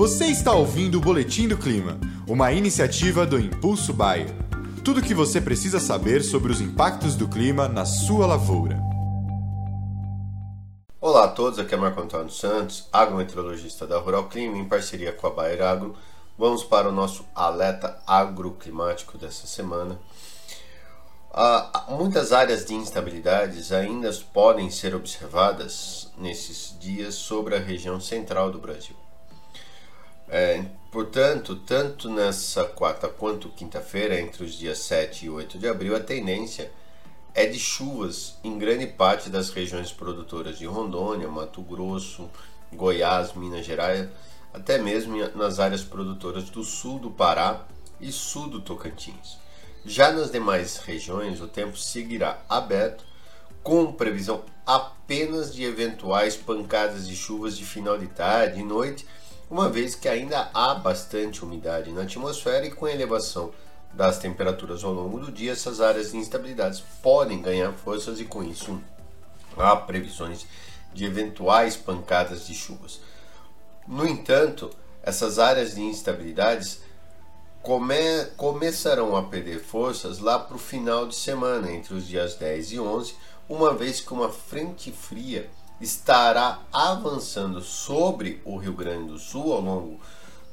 Você está ouvindo o Boletim do Clima, uma iniciativa do Impulso Bayer. Tudo o que você precisa saber sobre os impactos do clima na sua lavoura. Olá a todos, aqui é Marco Antônio Santos, agrometeorologista da Rural Clima, em parceria com a Bayer Agro. Vamos para o nosso alerta agroclimático dessa semana. Ah, muitas áreas de instabilidades ainda podem ser observadas nesses dias sobre a região central do Brasil. É, portanto, tanto nessa quarta quanto quinta-feira, entre os dias 7 e 8 de abril, a tendência é de chuvas em grande parte das regiões produtoras de Rondônia, Mato Grosso, Goiás, Minas Gerais, até mesmo nas áreas produtoras do sul do Pará e sul do Tocantins. Já nas demais regiões, o tempo seguirá aberto, com previsão apenas de eventuais pancadas de chuvas de final de tarde e noite, uma vez que ainda há bastante umidade na atmosfera e com a elevação das temperaturas ao longo do dia, essas áreas de instabilidades podem ganhar forças e com isso há previsões de eventuais pancadas de chuvas. No entanto, essas áreas de instabilidades come, começarão a perder forças lá para o final de semana, entre os dias 10 e 11, uma vez que uma frente fria estará avançando sobre o Rio Grande do Sul ao longo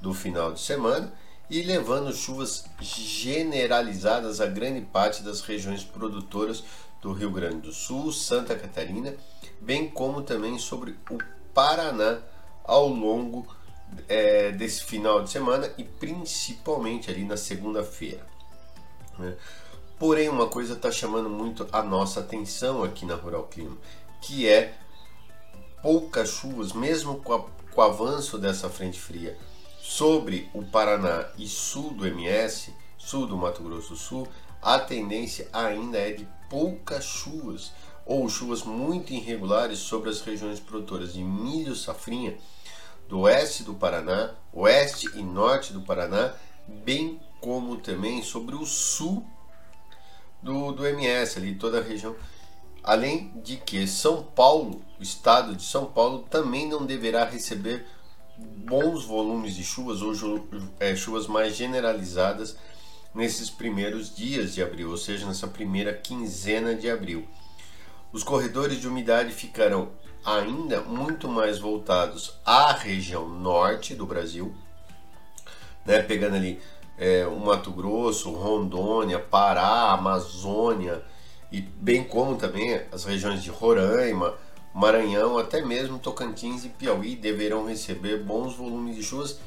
do final de semana e levando chuvas generalizadas a grande parte das regiões produtoras do Rio Grande do Sul, Santa Catarina, bem como também sobre o Paraná ao longo é, desse final de semana e principalmente ali na segunda-feira. Né? Porém, uma coisa está chamando muito a nossa atenção aqui na Rural Clima, que é poucas chuvas, mesmo com, a, com o avanço dessa frente fria sobre o Paraná e sul do MS, sul do Mato Grosso do Sul, a tendência ainda é de poucas chuvas ou chuvas muito irregulares sobre as regiões produtoras de milho safrinha do oeste do Paraná, oeste e norte do Paraná, bem como também sobre o sul do, do MS, ali toda a região. Além de que São Paulo, o estado de São Paulo, também não deverá receber bons volumes de chuvas ou é, chuvas mais generalizadas nesses primeiros dias de abril, ou seja, nessa primeira quinzena de abril. Os corredores de umidade ficarão ainda muito mais voltados à região norte do Brasil, né, pegando ali é, o Mato Grosso, Rondônia, Pará, Amazônia e bem como também as regiões de Roraima, Maranhão, até mesmo Tocantins e Piauí deverão receber bons volumes de chuvas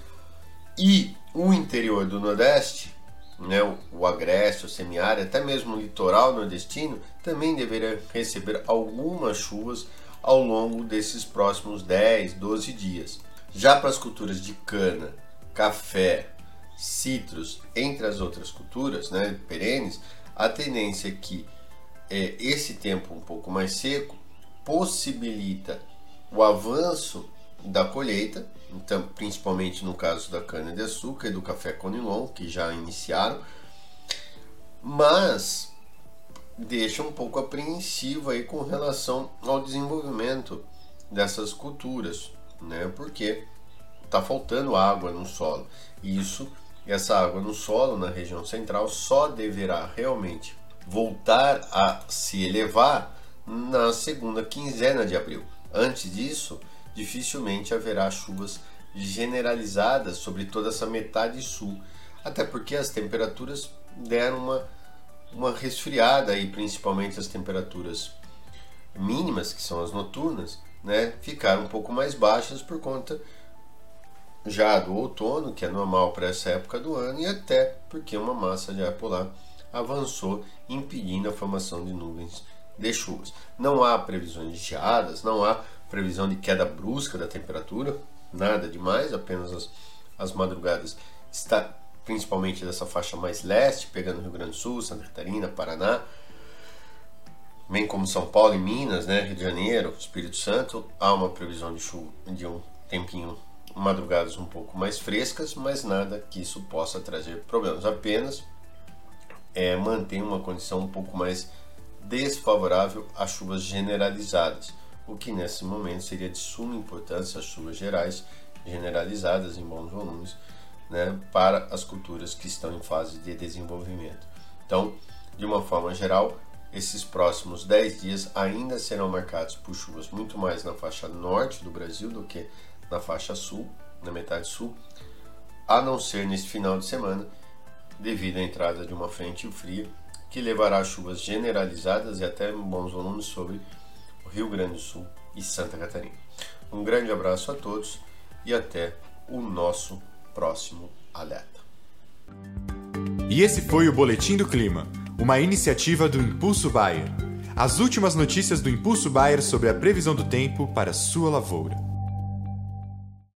e o interior do Nordeste, né, o Agreste, o Semiárido, até mesmo o litoral nordestino também deverá receber algumas chuvas ao longo desses próximos 10, 12 dias. Já para as culturas de cana, café, citros, entre as outras culturas né, perenes, a tendência é que é, esse tempo um pouco mais seco possibilita o avanço da colheita, então, principalmente no caso da cana-de-açúcar e do café conilon, que já iniciaram, mas deixa um pouco apreensivo aí com relação ao desenvolvimento dessas culturas, né? Porque está faltando água no solo. Isso, essa água no solo na região central só deverá realmente voltar a se elevar na segunda quinzena de abril. Antes disso, dificilmente haverá chuvas generalizadas sobre toda essa metade sul, até porque as temperaturas deram uma uma resfriada aí, principalmente as temperaturas mínimas, que são as noturnas, né, ficaram um pouco mais baixas por conta já do outono, que é normal para essa época do ano, e até porque uma massa de ar polar avançou, impedindo a formação de nuvens de chuvas. Não há previsões de geadas, não há previsão de queda brusca da temperatura, nada demais, apenas as, as madrugadas. Está, principalmente dessa faixa mais leste, pegando Rio Grande do Sul, Santa Catarina, Paraná, bem como São Paulo e Minas, né, Rio de Janeiro, Espírito Santo, há uma previsão de chuva de um tempinho, madrugadas um pouco mais frescas, mas nada que isso possa trazer problemas, apenas é, mantém uma condição um pouco mais desfavorável a chuvas generalizadas, o que nesse momento seria de suma importância as chuvas gerais generalizadas em bons volumes né, para as culturas que estão em fase de desenvolvimento. Então, de uma forma geral, esses próximos 10 dias ainda serão marcados por chuvas muito mais na faixa norte do Brasil do que na faixa sul, na metade sul, a não ser nesse final de semana, devido à entrada de uma frente fria que levará chuvas generalizadas e até bons volumes sobre o Rio Grande do Sul e Santa Catarina. Um grande abraço a todos e até o nosso próximo alerta. E esse foi o Boletim do Clima, uma iniciativa do Impulso Bayer. As últimas notícias do Impulso Bayer sobre a previsão do tempo para sua lavoura.